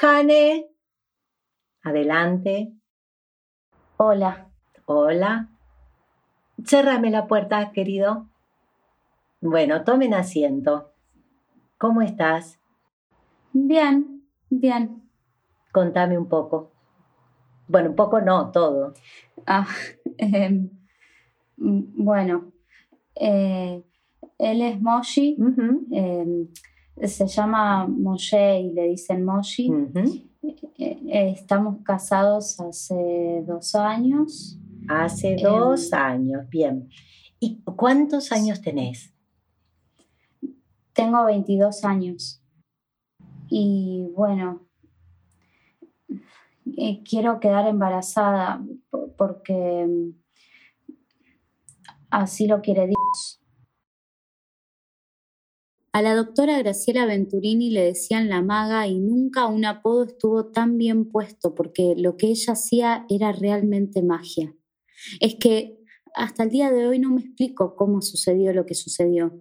Jane. Adelante. Hola. Hola. Cérrame la puerta, querido. Bueno, tomen asiento. ¿Cómo estás? Bien, bien. Contame un poco. Bueno, un poco no, todo. Ah, em, bueno, eh, él es Moshi, se llama Moshe y le dicen Moshi. Eh, estamos casados hace dos años. Hace em, dos años, bien. ¿Y cuántos años tenés? Tengo 22 años. Y bueno, eh, quiero quedar embarazada porque mm, así lo quiere Dios. A la doctora Graciela Venturini le decían la maga y nunca un apodo estuvo tan bien puesto porque lo que ella hacía era realmente magia. Es que hasta el día de hoy no me explico cómo sucedió lo que sucedió.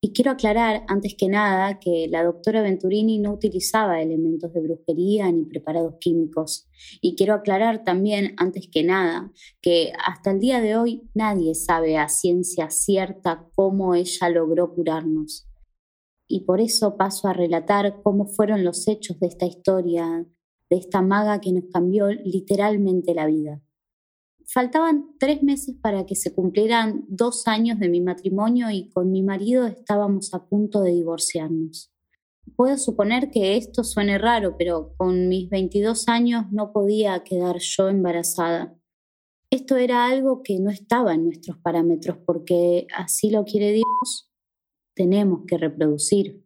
Y quiero aclarar, antes que nada, que la doctora Venturini no utilizaba elementos de brujería ni preparados químicos. Y quiero aclarar también, antes que nada, que hasta el día de hoy nadie sabe a ciencia cierta cómo ella logró curarnos. Y por eso paso a relatar cómo fueron los hechos de esta historia, de esta maga que nos cambió literalmente la vida. Faltaban tres meses para que se cumplieran dos años de mi matrimonio y con mi marido estábamos a punto de divorciarnos. Puedo suponer que esto suene raro, pero con mis 22 años no podía quedar yo embarazada. Esto era algo que no estaba en nuestros parámetros porque así lo quiere Dios, tenemos que reproducir.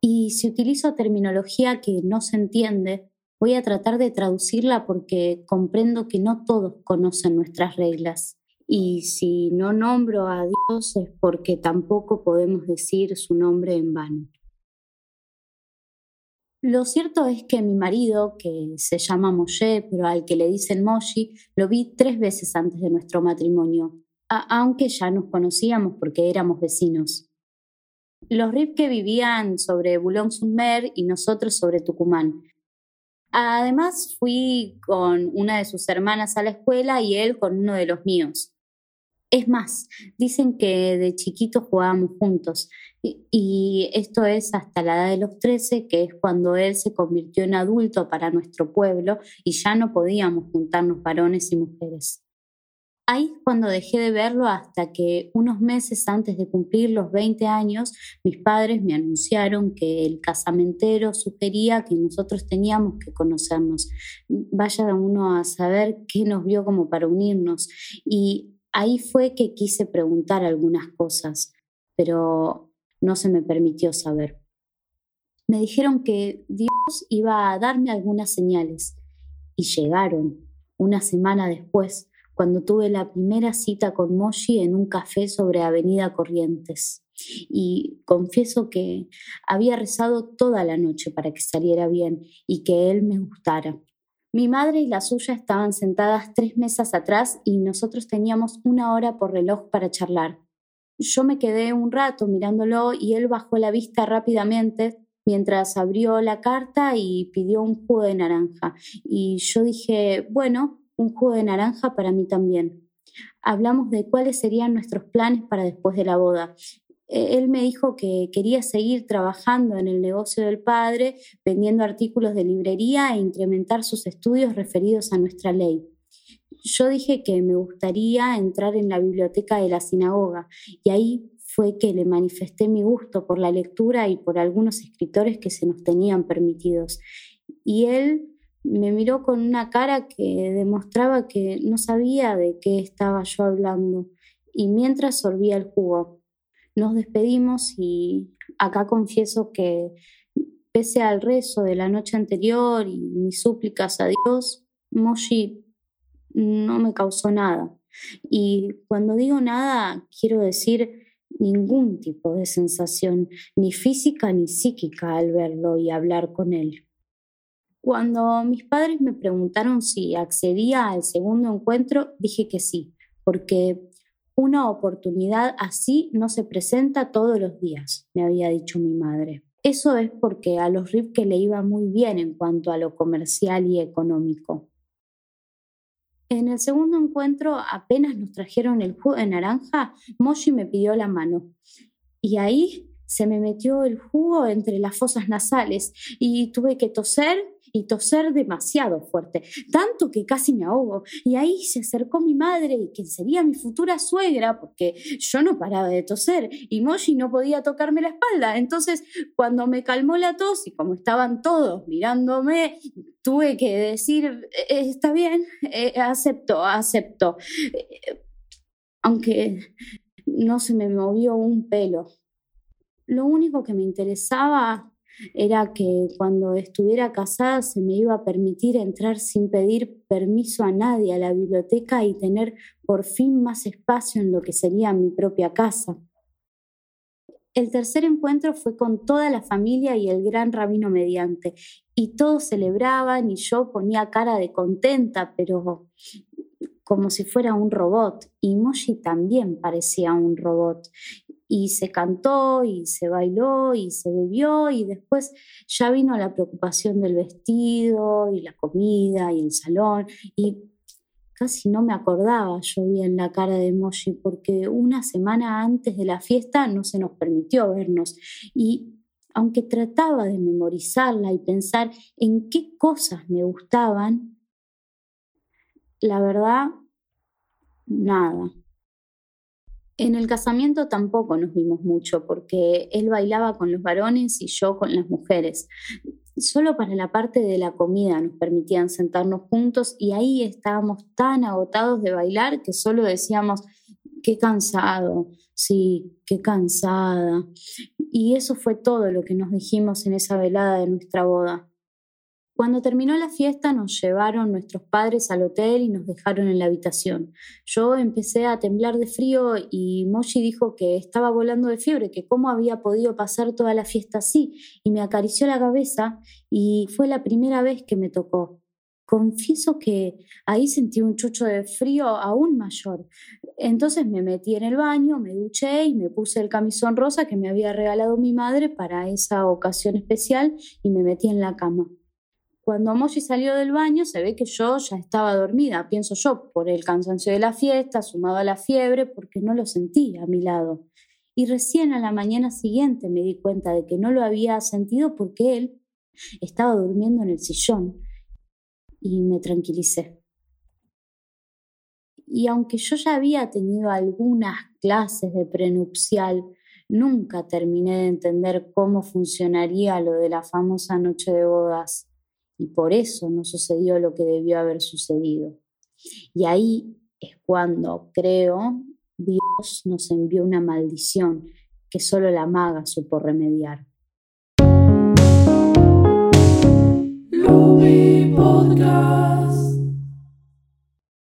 Y si utilizo terminología que no se entiende, Voy a tratar de traducirla porque comprendo que no todos conocen nuestras reglas. Y si no nombro a Dios es porque tampoco podemos decir su nombre en vano. Lo cierto es que mi marido, que se llama Moshe, pero al que le dicen Moshi, lo vi tres veces antes de nuestro matrimonio, aunque ya nos conocíamos porque éramos vecinos. Los Ripke vivían sobre Boulogne-sur-Mer y nosotros sobre Tucumán, Además, fui con una de sus hermanas a la escuela y él con uno de los míos. Es más, dicen que de chiquitos jugábamos juntos y, esto es hasta la edad de los 13, que es cuando él se convirtió en adulto para nuestro pueblo y ya no podíamos juntarnos varones y mujeres. Ahí es cuando dejé de verlo hasta que unos meses antes de cumplir los 20 años, mis padres me anunciaron que el casamentero sugería que nosotros teníamos que conocernos. Vaya uno a saber qué nos vio como para unirnos. Y ahí fue que quise preguntar algunas cosas, pero no se me permitió saber. Me dijeron que Dios iba a darme algunas señales y llegaron una semana después cuando tuve la primera cita con Moshi en un café sobre Avenida Corrientes. Y confieso que había rezado toda la noche para que saliera bien y que él me gustara. Mi madre y la suya estaban sentadas tres mesas atrás y nosotros teníamos una hora por reloj para charlar. Yo me quedé un rato mirándolo y él bajó la vista rápidamente mientras abrió la carta y pidió un jugo de naranja. Y yo dije, bueno, un jugo de naranja para mí también. Hablamos de cuáles serían nuestros planes para después de la boda. E, él me dijo que quería seguir trabajando en el negocio del padre, vendiendo artículos de librería e incrementar sus estudios referidos a nuestra ley. Yo dije que me gustaría entrar en la biblioteca de la sinagoga y ahí fue que le manifesté mi gusto por la lectura y por algunos escritores que se nos tenían permitidos. Y él me miró con una cara que demostraba que no sabía de qué estaba yo hablando y mientras sorbía el jugo. Nos despedimos y acá confieso que pese al rezo de la noche anterior y mis súplicas a Dios, Moshi no me causó nada. Y cuando digo nada, quiero decir ningún tipo de sensación, ni física ni psíquica al verlo y hablar con él. Cuando mis padres me preguntaron si accedía al segundo encuentro, dije que sí, porque una oportunidad así no se presenta todos los días, me había dicho mi madre. Eso es porque a los Ripke le iba muy bien en cuanto a lo comercial y económico. En el segundo encuentro, apenas nos trajeron el jugo de naranja, Moshi me pidió la mano. Y ahí se me metió el jugo entre las fosas nasales y tuve que toser y toser demasiado fuerte, tanto que casi me ahogo. Y ahí se acercó mi madre, y quien sería mi futura suegra, porque yo no paraba de toser y Moshi no podía tocarme la espalda. Entonces, cuando me calmó la tos y como estaban todos mirándome, tuve que decir, eh, está bien, eh, acepto, acepto. Eh, aunque no se me movió un pelo. Lo único que me interesaba era que cuando estuviera casada se me iba a permitir entrar sin pedir permiso a nadie a la biblioteca y tener por fin más espacio en lo que sería mi propia casa. El tercer encuentro fue con toda la familia y el gran rabino mediante, y todos celebraban y yo ponía cara de contenta, pero como si fuera un robot, y Moshi también parecía un robot y se cantó y se bailó y se bebió y después ya vino la preocupación del vestido y la comida y el salón y casi no me acordaba yo bien la cara de Moshi porque una semana antes de la fiesta no se nos permitió vernos y aunque trataba de memorizarla y pensar en qué cosas me gustaban, la verdad, nada. En el casamiento tampoco nos vimos mucho porque él bailaba con los varones y yo con las mujeres. Solo para la parte de la comida nos permitían sentarnos juntos y ahí estábamos tan agotados de bailar que solo decíamos, qué cansado, sí, qué cansada. Y eso fue todo lo que nos dijimos en esa velada de nuestra boda. Cuando terminó la fiesta nos llevaron nuestros padres al hotel y nos dejaron en la habitación. Yo empecé a temblar de frío y Moshi dijo que estaba volando de fiebre, que cómo había podido pasar toda la fiesta así, y me acarició la cabeza y fue la primera vez que me tocó. Confieso que ahí sentí un chucho de frío aún mayor. Entonces me metí en el baño, me duché y me puse el camisón rosa que me había regalado mi madre para esa ocasión especial y me metí en la cama. Cuando Moshi salió del baño, se ve que yo ya estaba dormida, pienso yo, por el cansancio de la fiesta, sumado a la fiebre, porque no lo sentía a mi lado. Y recién a la mañana siguiente me di cuenta de que no lo había sentido porque él estaba durmiendo en el sillón. Y me tranquilicé. Y aunque yo ya había tenido algunas clases de prenupcial, nunca terminé de entender cómo funcionaría lo de la famosa noche de bodas y por eso no sucedió lo que debió haber sucedido. Y ahí es cuando, creo, Dios nos envió una maldición que solo la maga supo remediar.